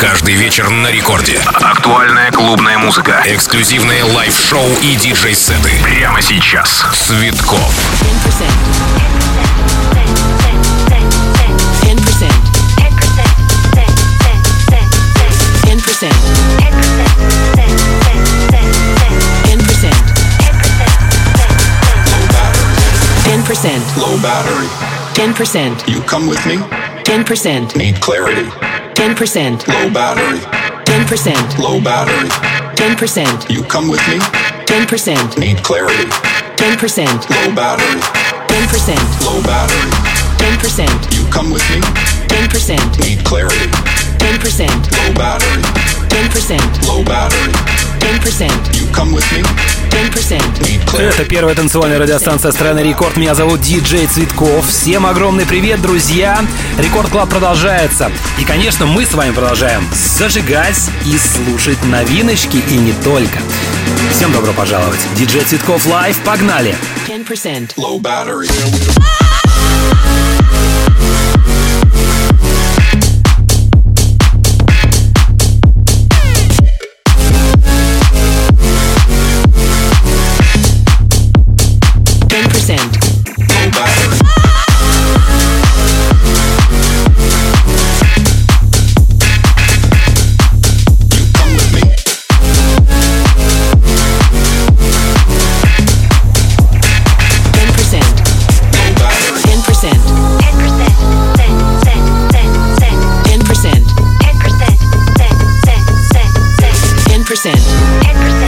Каждый вечер на рекорде. Актуальная клубная музыка. Эксклюзивные лайв-шоу и диджей-сеты. Прямо сейчас. Цветков. 10%. Low battery. 10%. You come with me? 10%. Need clarity. 10%. Low battery. 10%. Low battery. 10%. You come with me? 10%. Need clarity. 10%. Low battery. 10%. Low battery. 10%. You come with me? 10%. Need clarity. 10%. Low battery. 10%. Low battery. 10%. You come with me? 10%. Это первая танцевальная радиостанция страны Рекорд. Меня зовут Диджей Цветков. Всем огромный привет, друзья. Рекорд Клаб продолжается. И, конечно, мы с вами продолжаем зажигать и слушать новиночки и не только. Всем добро пожаловать. Диджей Цветков лайв. Погнали. 10%. Low battery. 10%.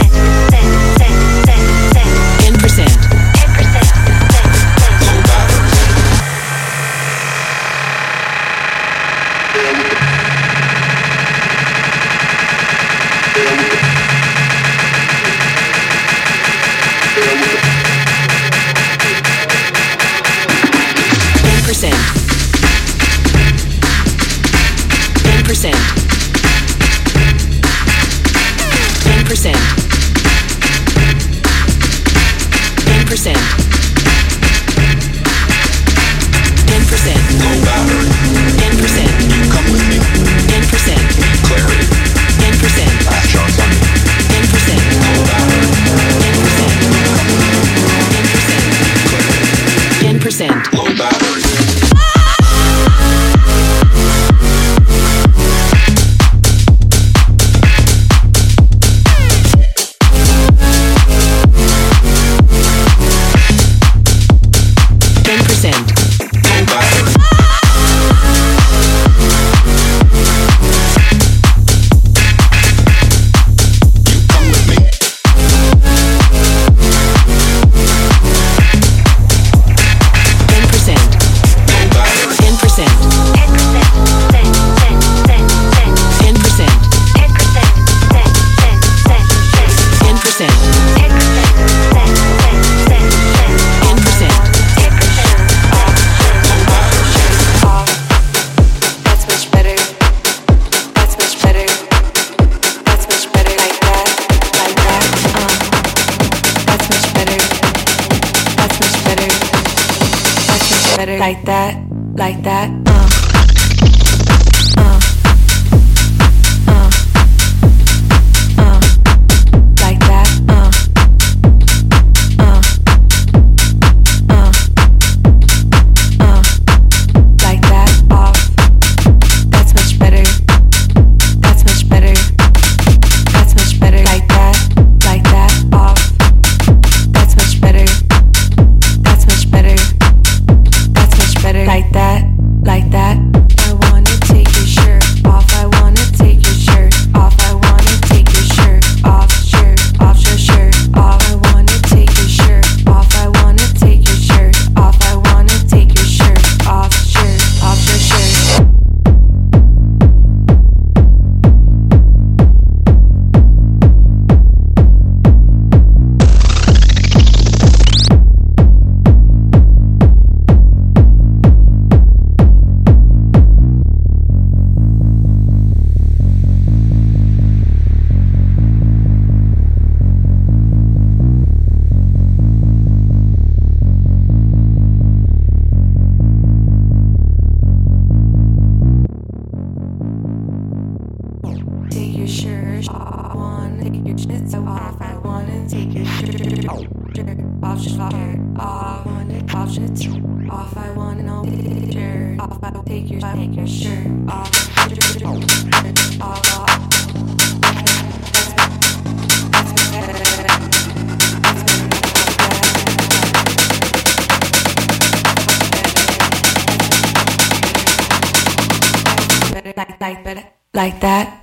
Like Like, like, like that.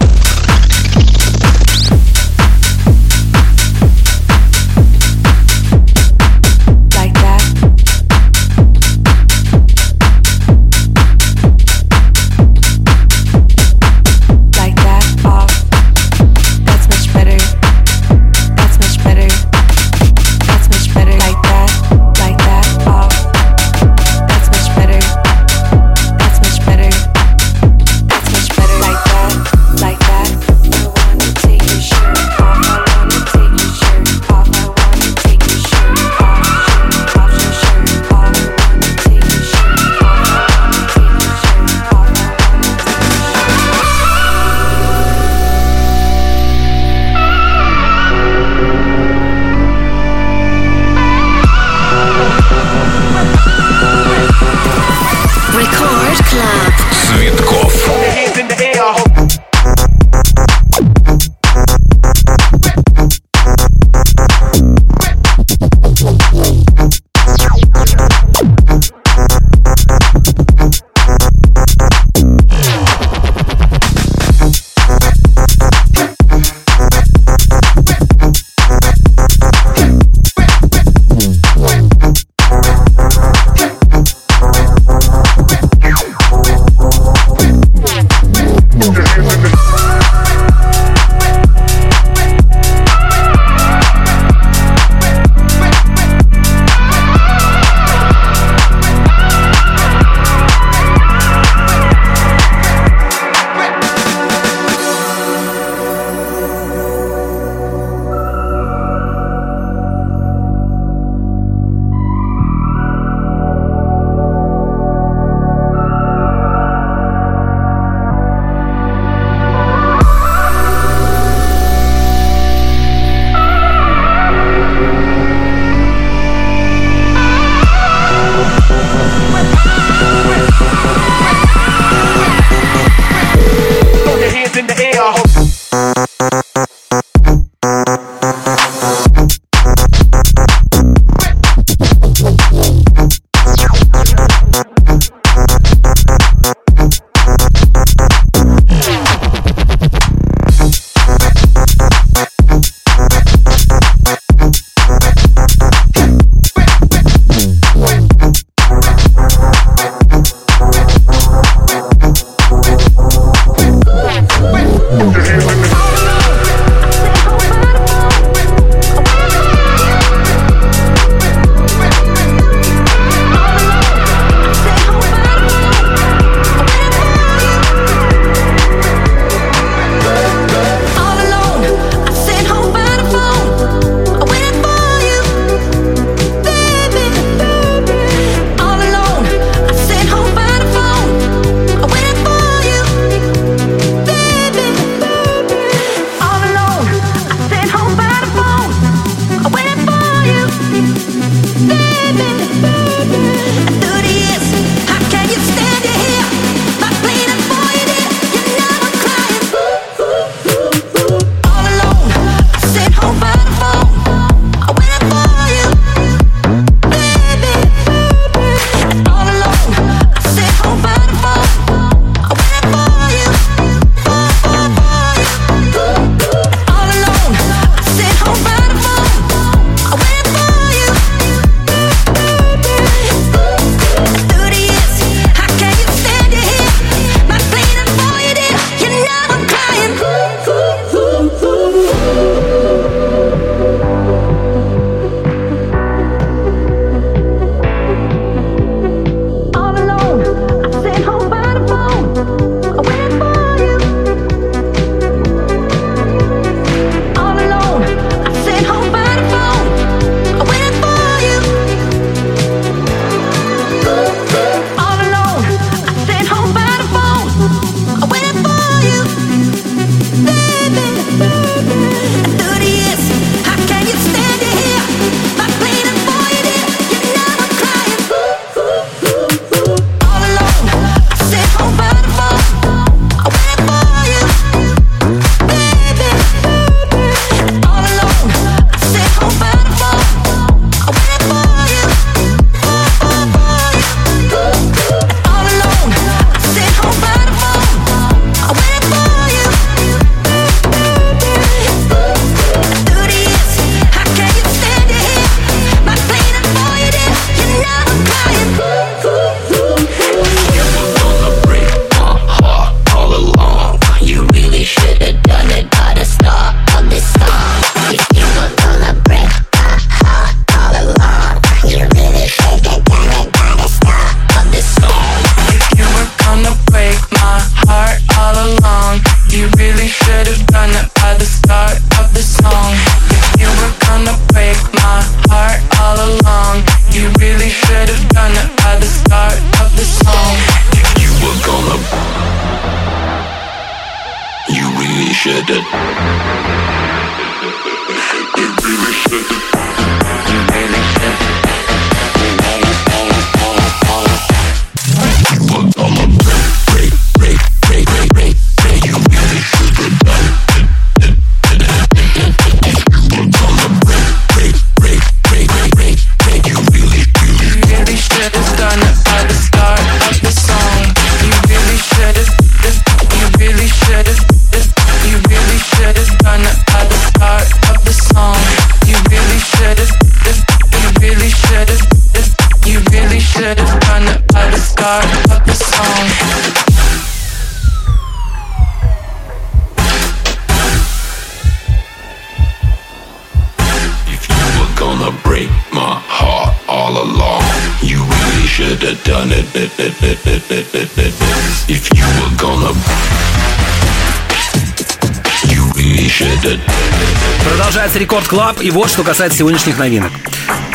Клаб, и вот что касается сегодняшних новинок.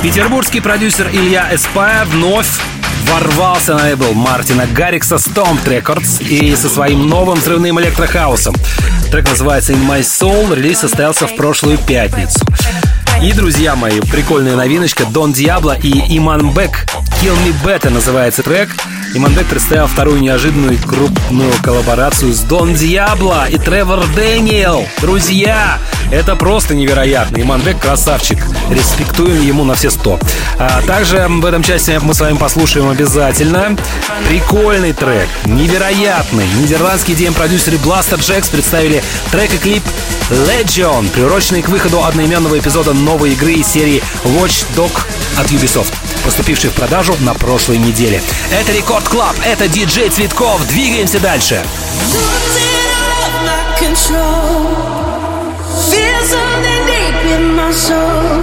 Петербургский продюсер Илья Эспайр вновь ворвался на лейбл Мартина Гаррикса Stomp Records и со своим новым взрывным электрохаусом. Трек называется In My Soul, релиз состоялся в прошлую пятницу. И, друзья мои, прикольная новиночка Дон Диабло и Иман Бек Kill Me Better называется трек. Иман Бек представил вторую неожиданную крупную коллаборацию с Дон Диабло и Тревор Дэниел. Друзья, это просто невероятно. Иман Бек красавчик. Респектуем ему на все сто. А также в этом части мы с вами послушаем обязательно прикольный трек. Невероятный. Нидерландские DM-продюсеры Blaster Jacks представили трек и клип Legion, приуроченный к выходу одноименного эпизода новой игры из серии Watch Dog от Ubisoft, поступившей в продажу на прошлой неделе. Это Рекорд Клаб, это диджей Цветков. Двигаемся дальше. Control. Feel something deep in my soul.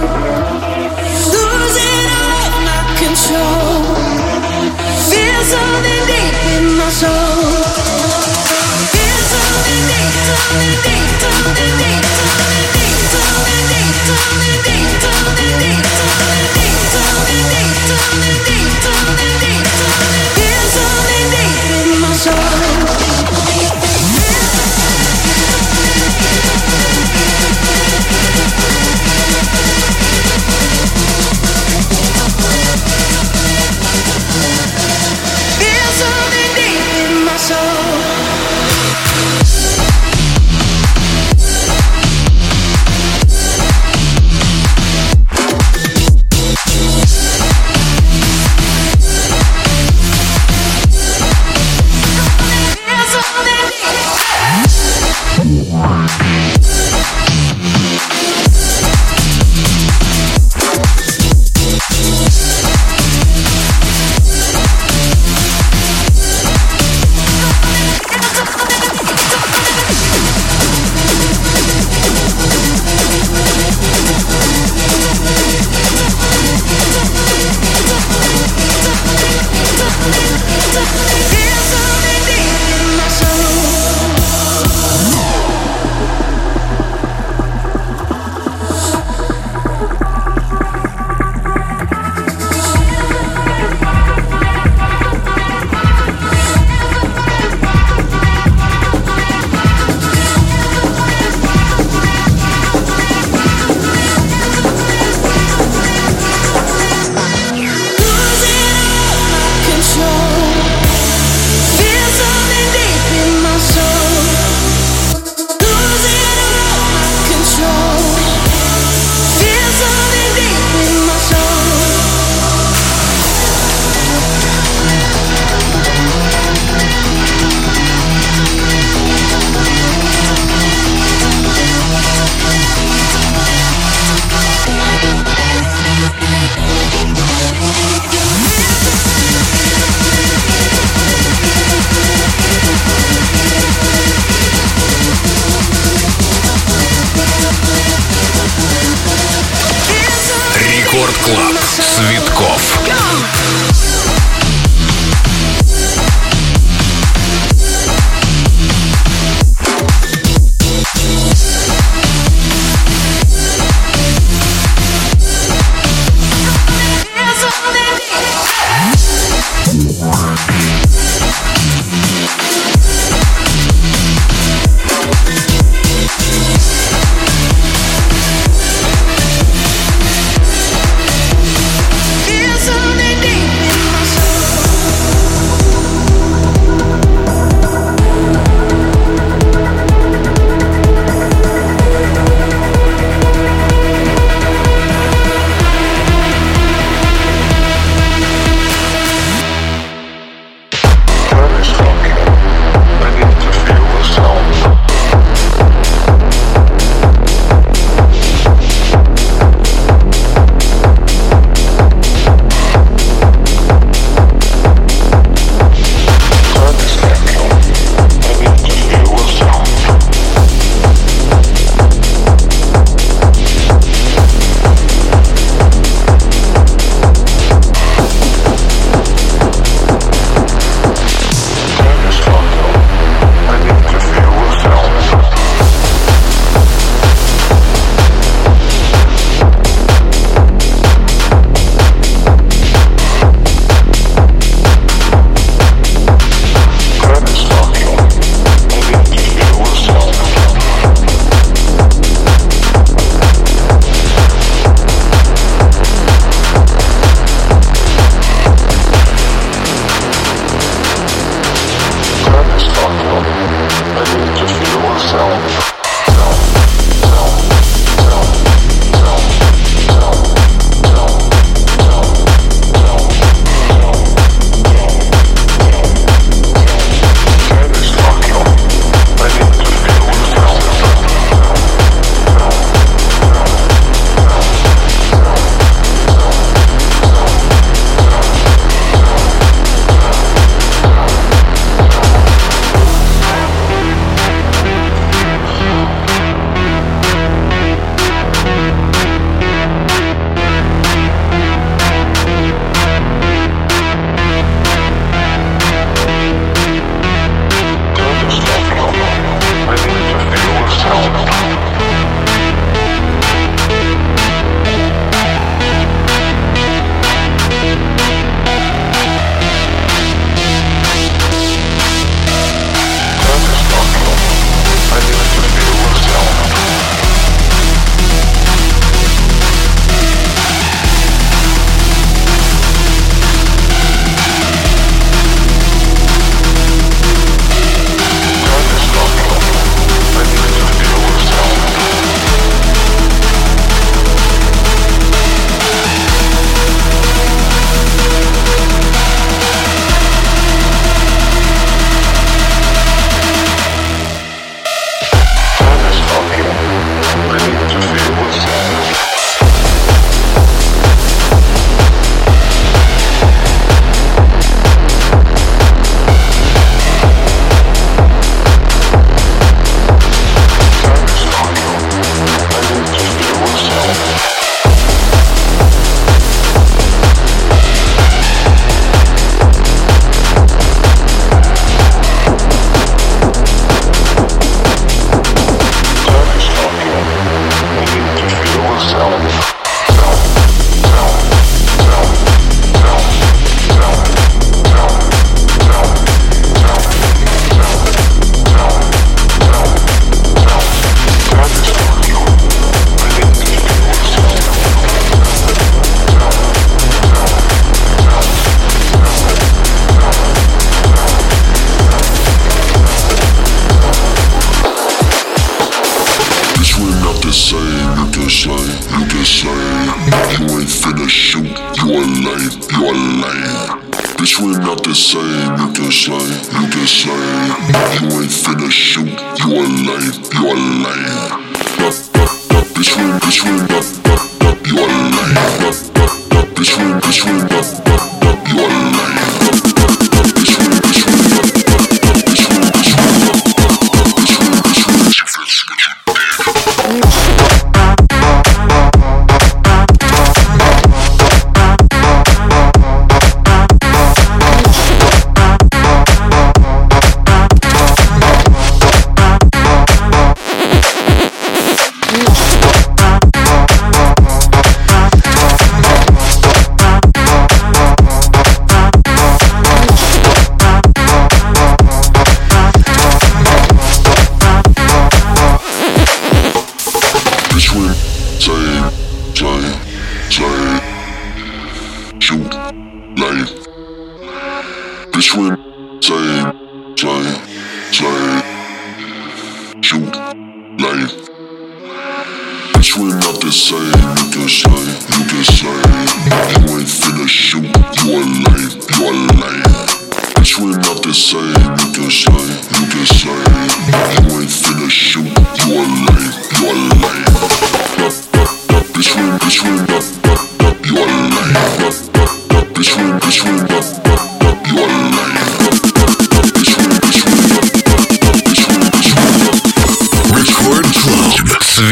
so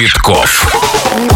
Цветков.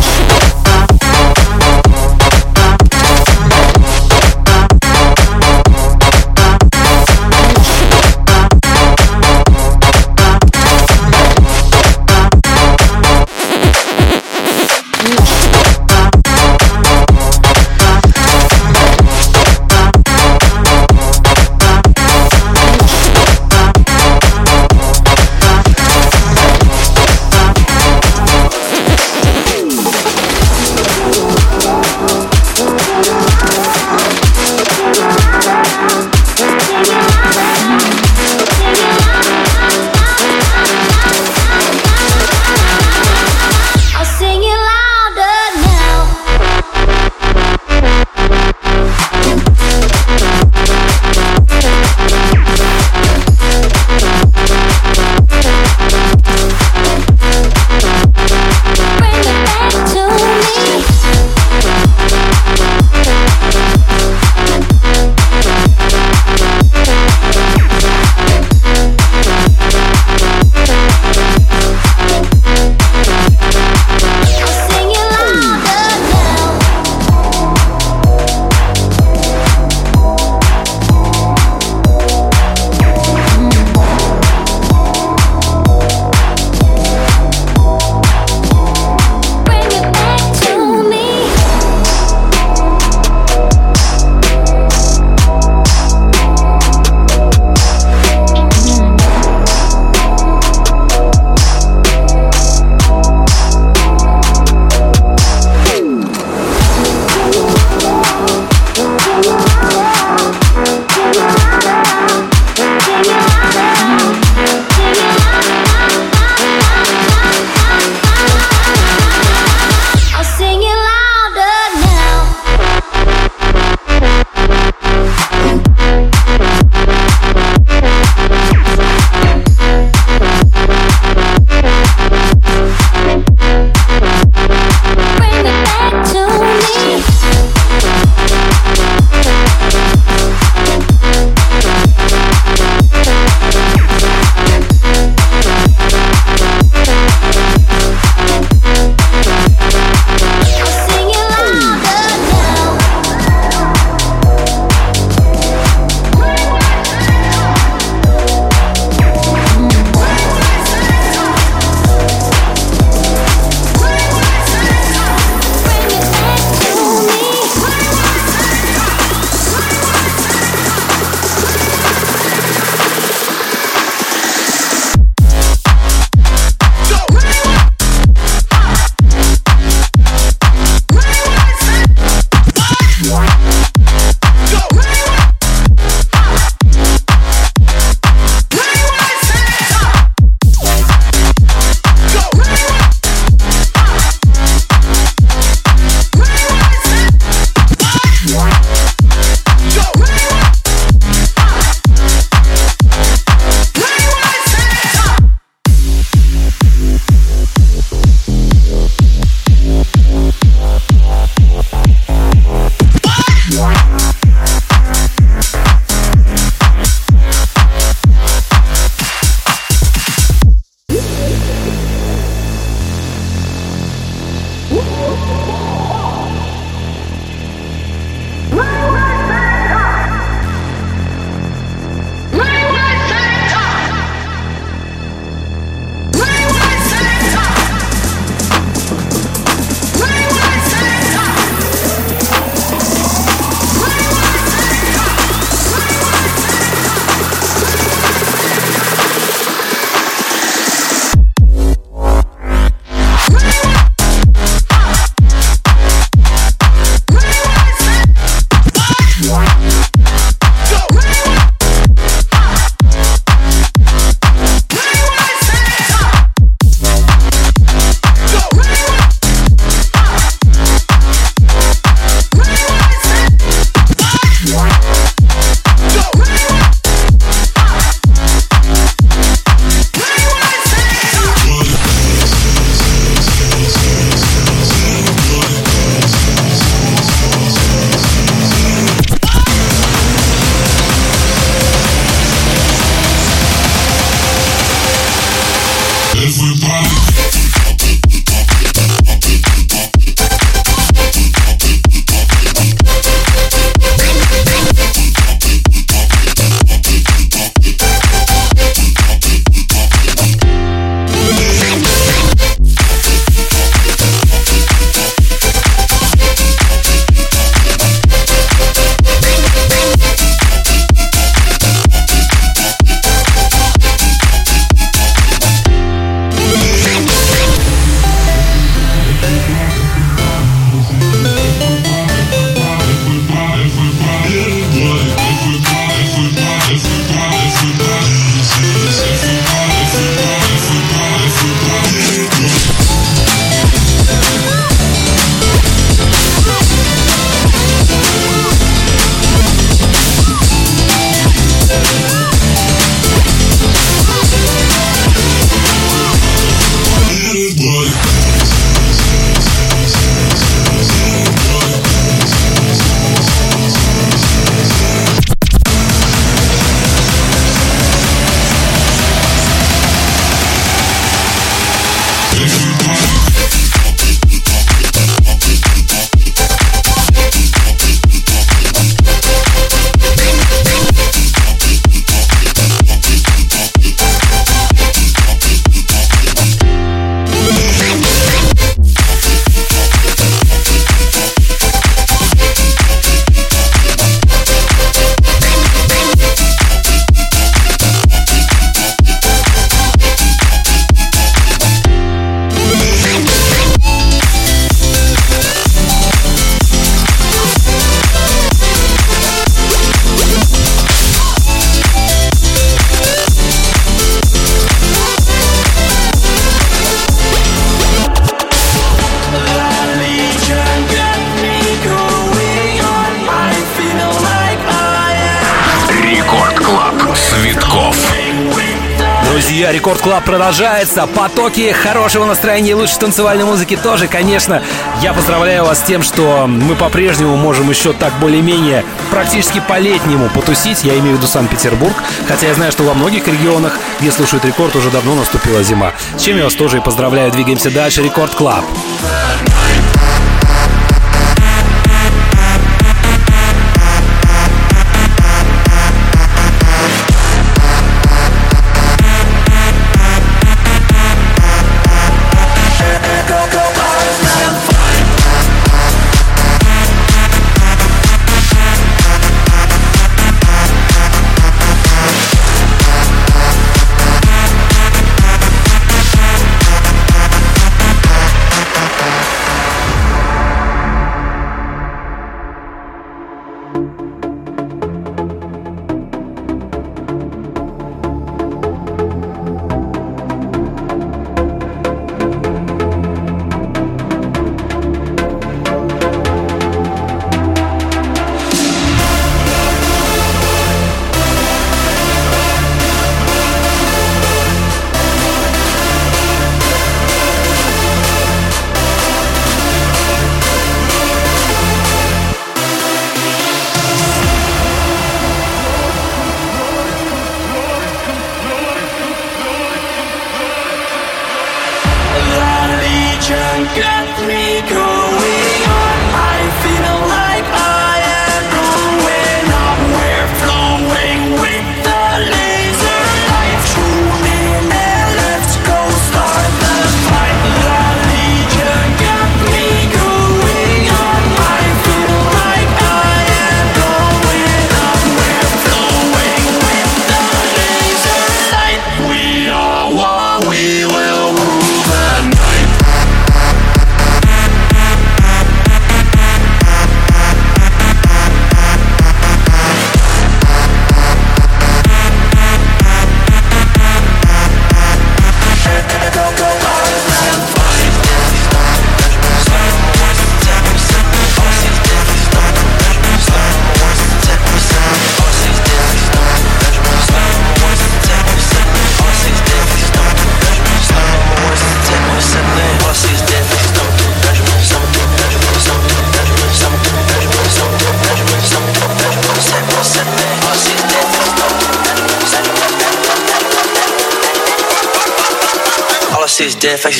Продолжается. Потоки хорошего настроения и лучшей танцевальной музыки тоже, конечно. Я поздравляю вас с тем, что мы по-прежнему можем еще так более-менее практически по-летнему потусить. Я имею в виду Санкт-Петербург. Хотя я знаю, что во многих регионах, где слушают Рекорд, уже давно наступила зима. С чем я вас тоже и поздравляю. Двигаемся дальше. Рекорд Клаб. dead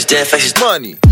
faz 10, faz money.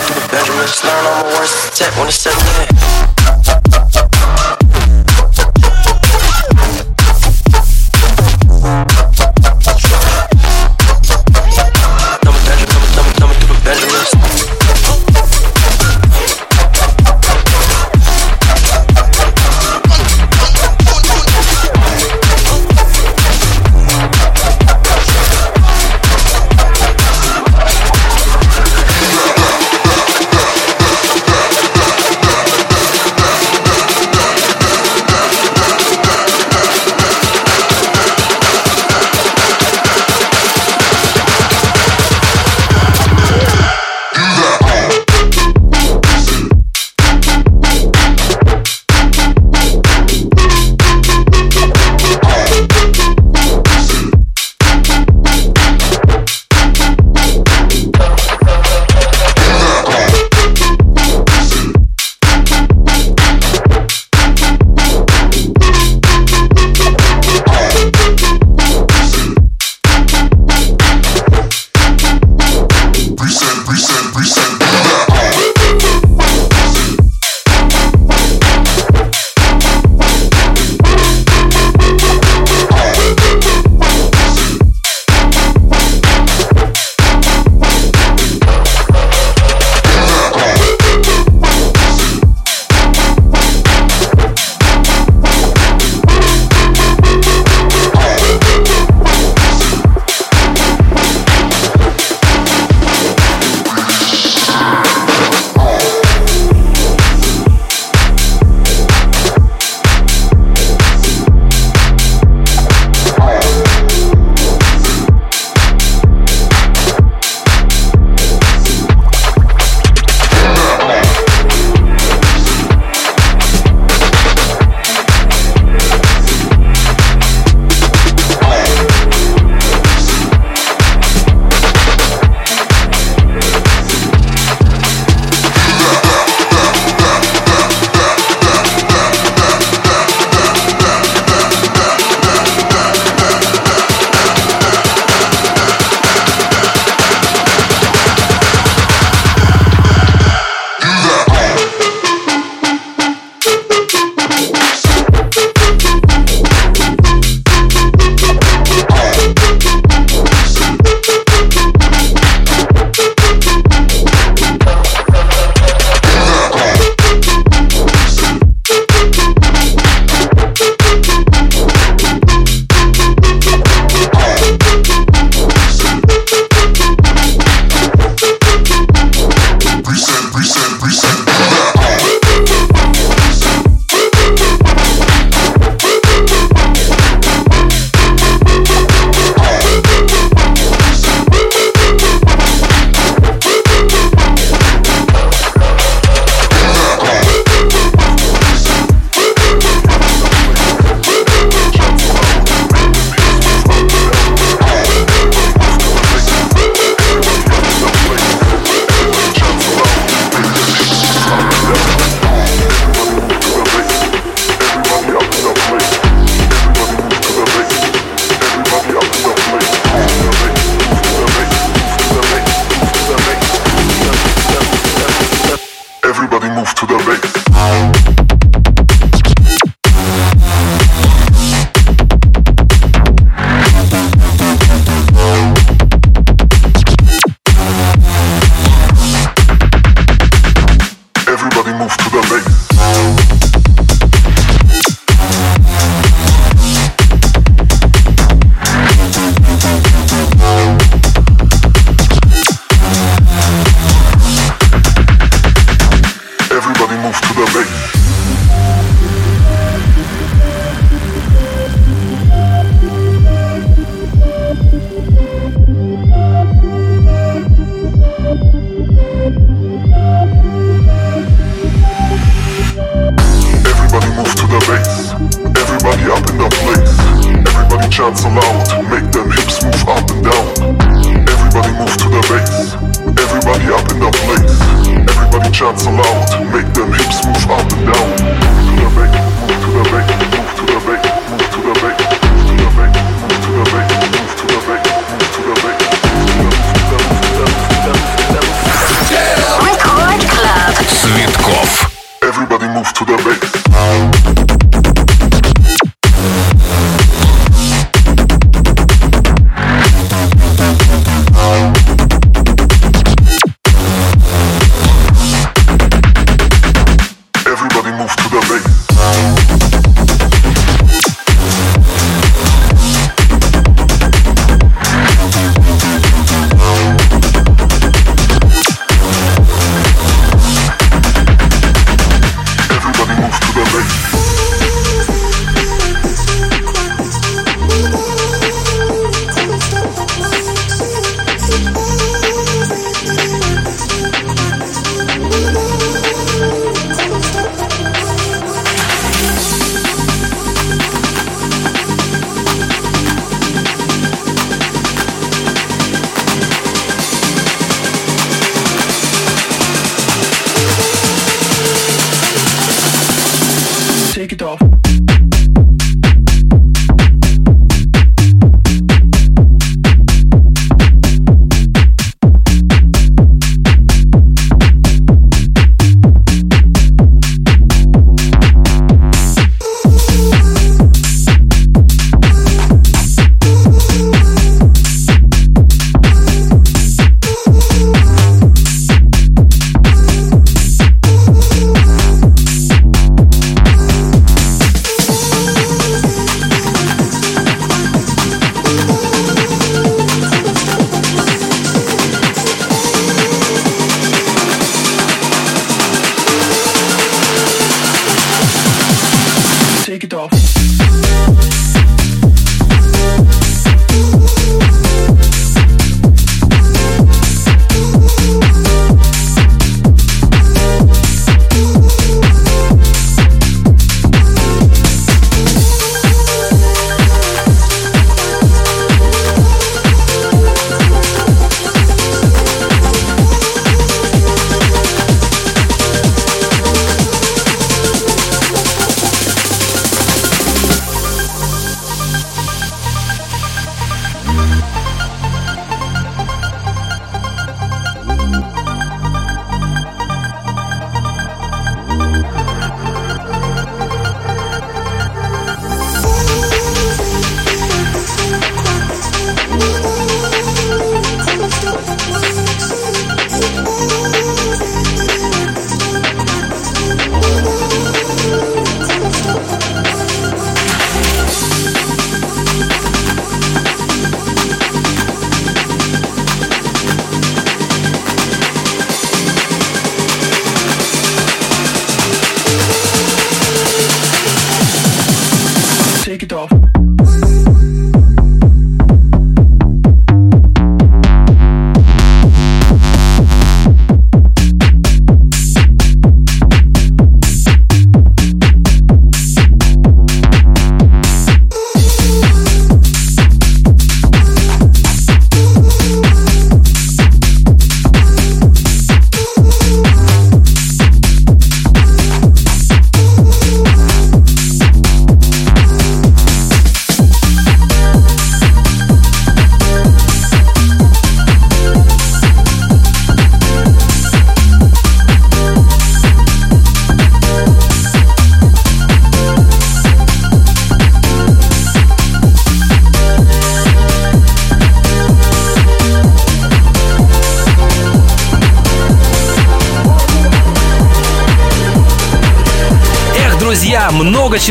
Learn all my words, tech when it's settled in. shout aloud, Make them hips move up and down. Everybody move to the bass. Everybody up in the place. Everybody chant aloud.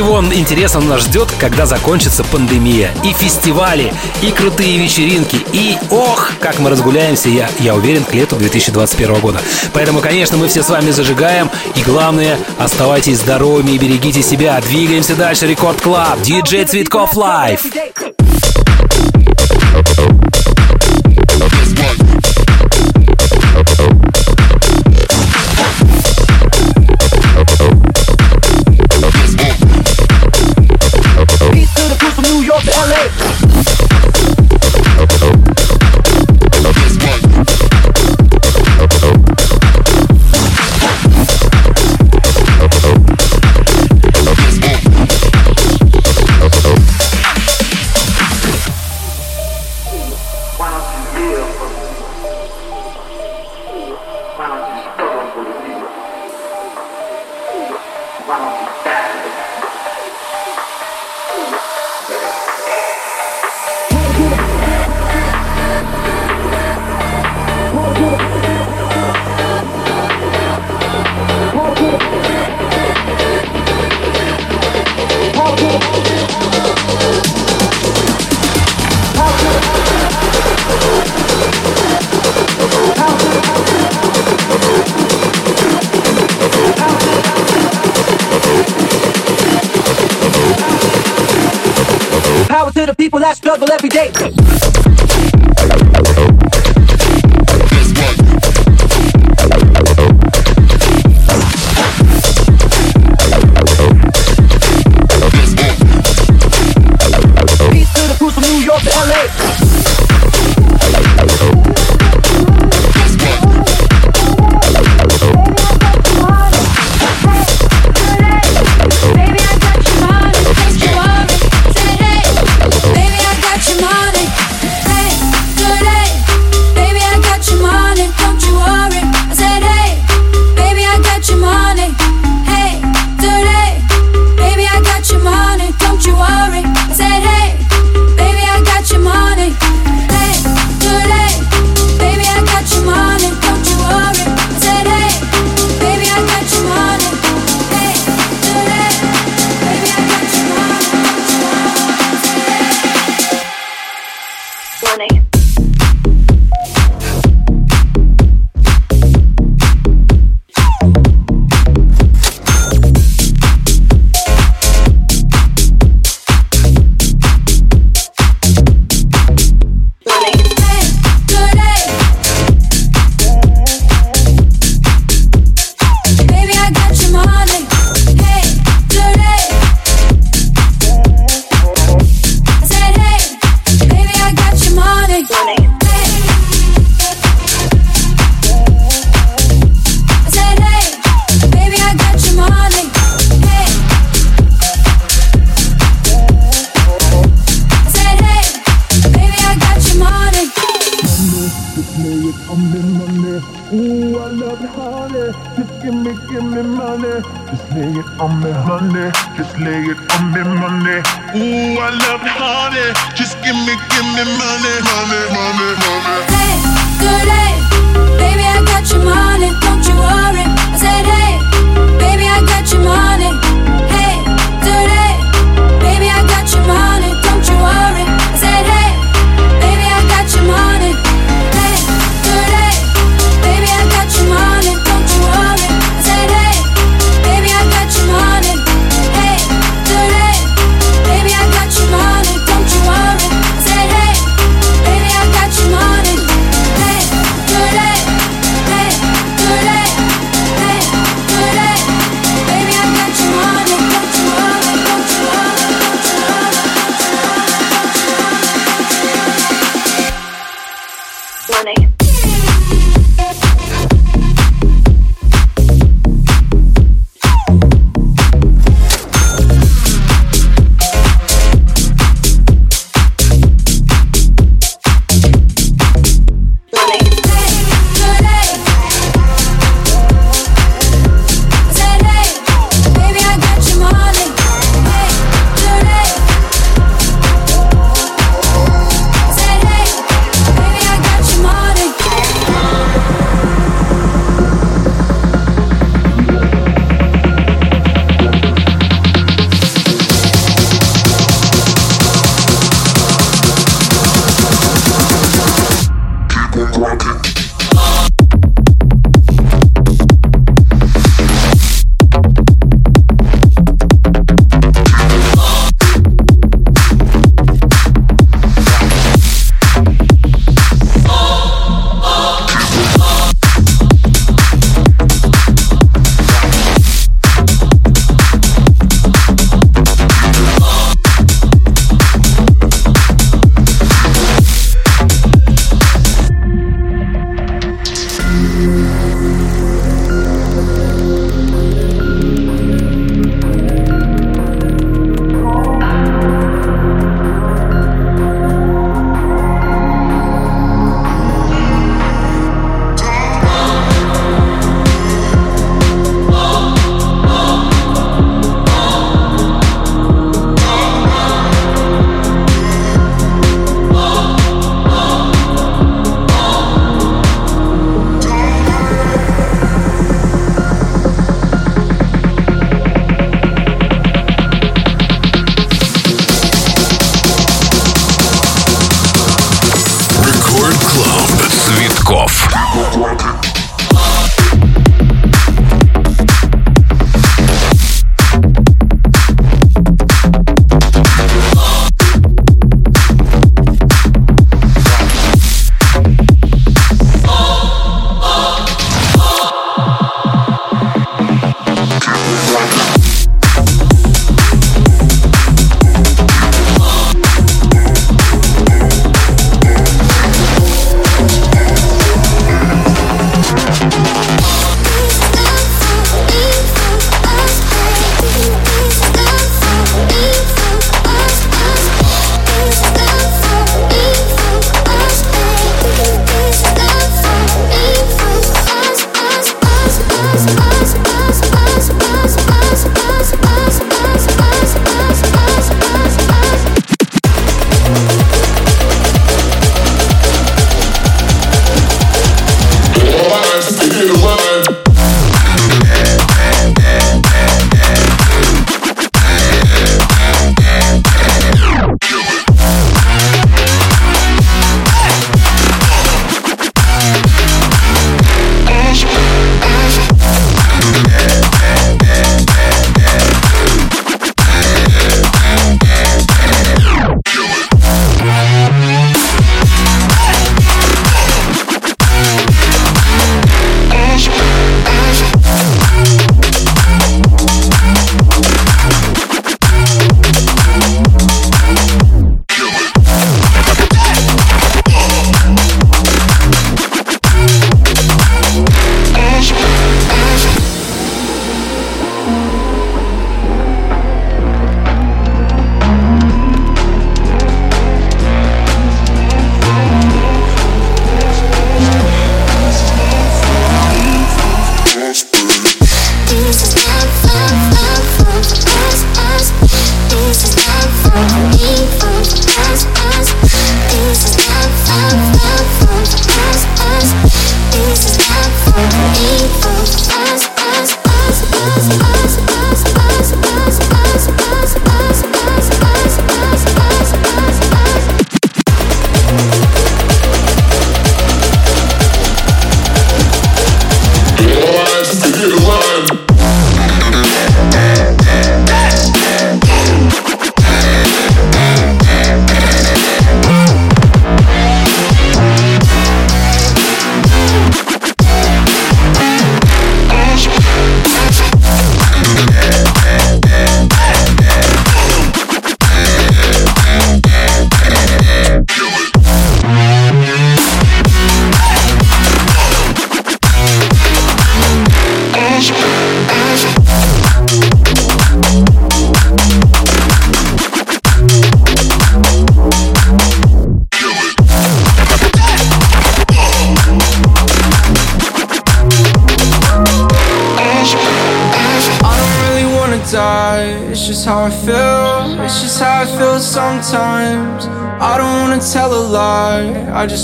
всего интересно нас ждет, когда закончится пандемия. И фестивали, и крутые вечеринки, и ох, как мы разгуляемся, я, я уверен, к лету 2021 года. Поэтому, конечно, мы все с вами зажигаем. И главное, оставайтесь здоровыми и берегите себя. Двигаемся дальше. Рекорд Клаб. Диджей Цветков Лайф. people that struggle every day.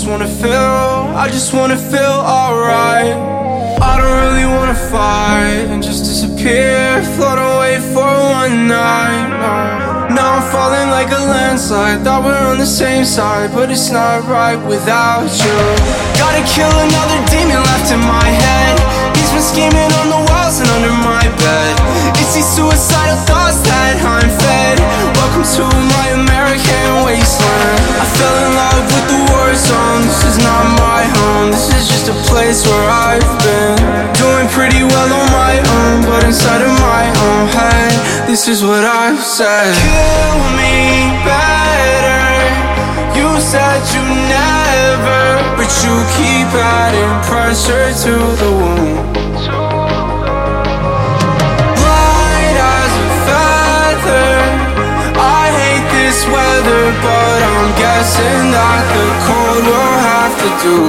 Wanna feel, I just wanna feel alright. I don't really wanna fight and just disappear, float away for one night. Now I'm falling like a landslide. Thought we're on the same side, but it's not right without you. Gotta kill another demon left in my head. He's been scheming on the walls and under my bed. It's these suicidal thoughts that I'm fed. Welcome to my well on my own, but inside of my own head, this is what I've said. Kill me better. You said you never, but you keep adding pressure to the wound. Light as a feather. I hate this weather, but I'm guessing that the cold will have to do.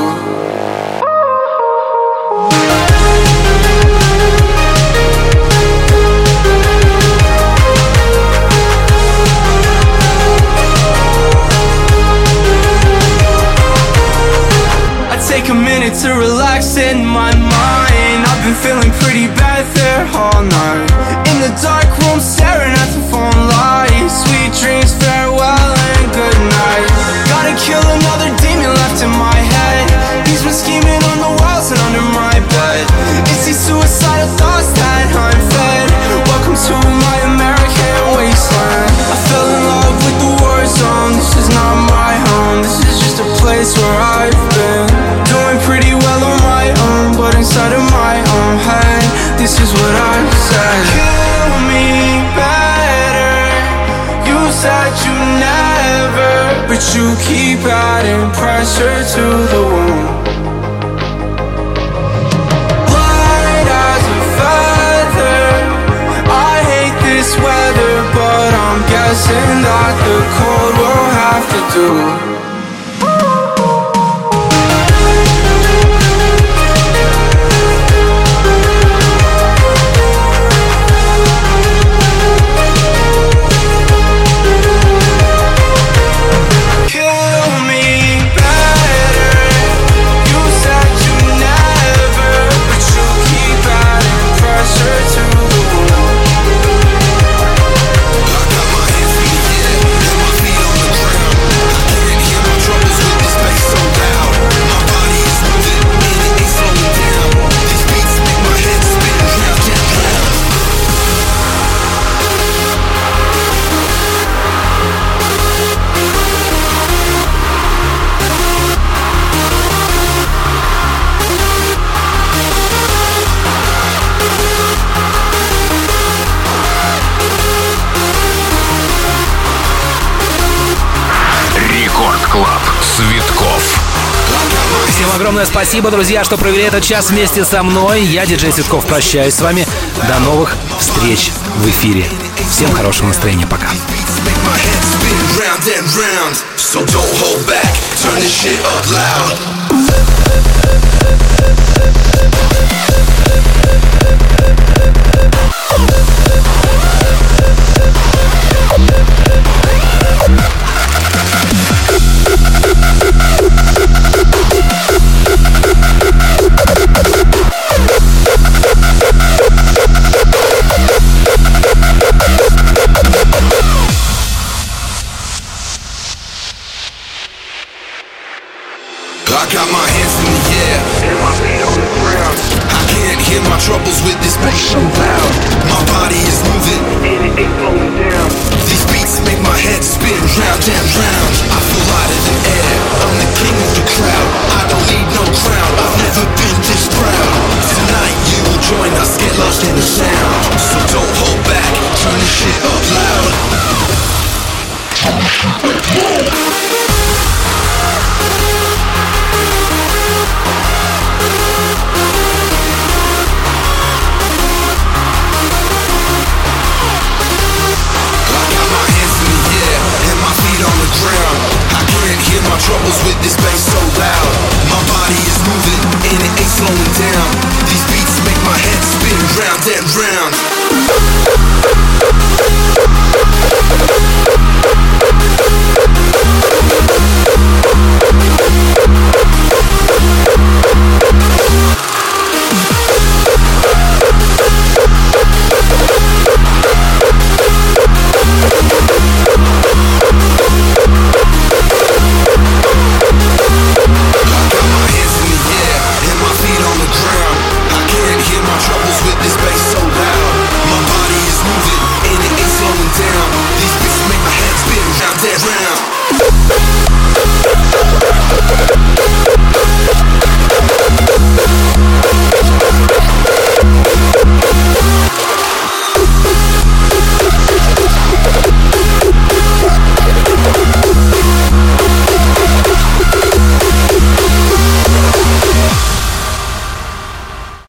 to relax in my mind. I've been feeling pretty bad there all night. In the dark room staring at the phone light, Sweet dreams, farewell and good night. Gotta kill another demon left in my head. He's been scheming on the walls and under my bed. Is he suicidal? You keep adding pressure to the wound. Light as a feather. I hate this weather, but I'm guessing that the cold will have to do. Спасибо, друзья, что провели этот час вместе со мной. Я, диджей Цветков, прощаюсь с вами. До новых встреч в эфире. Всем хорошего настроения. Пока. So don't hold back, turn this shit up loud. Got my hands in the air and my feet on the ground. I can't hear my troubles with this bass so loud. My body is moving and it ain't slowing down. These beats make my head spin round and round. I feel lighter than air. I'm the king of the crowd. I don't need no crown. I've never been this proud. Tonight you will join us, get lost in the sound. So don't hold back, turn this shit up loud. I with this bass so loud. My body is moving and it ain't slowing down. These beats make my head spin round and round.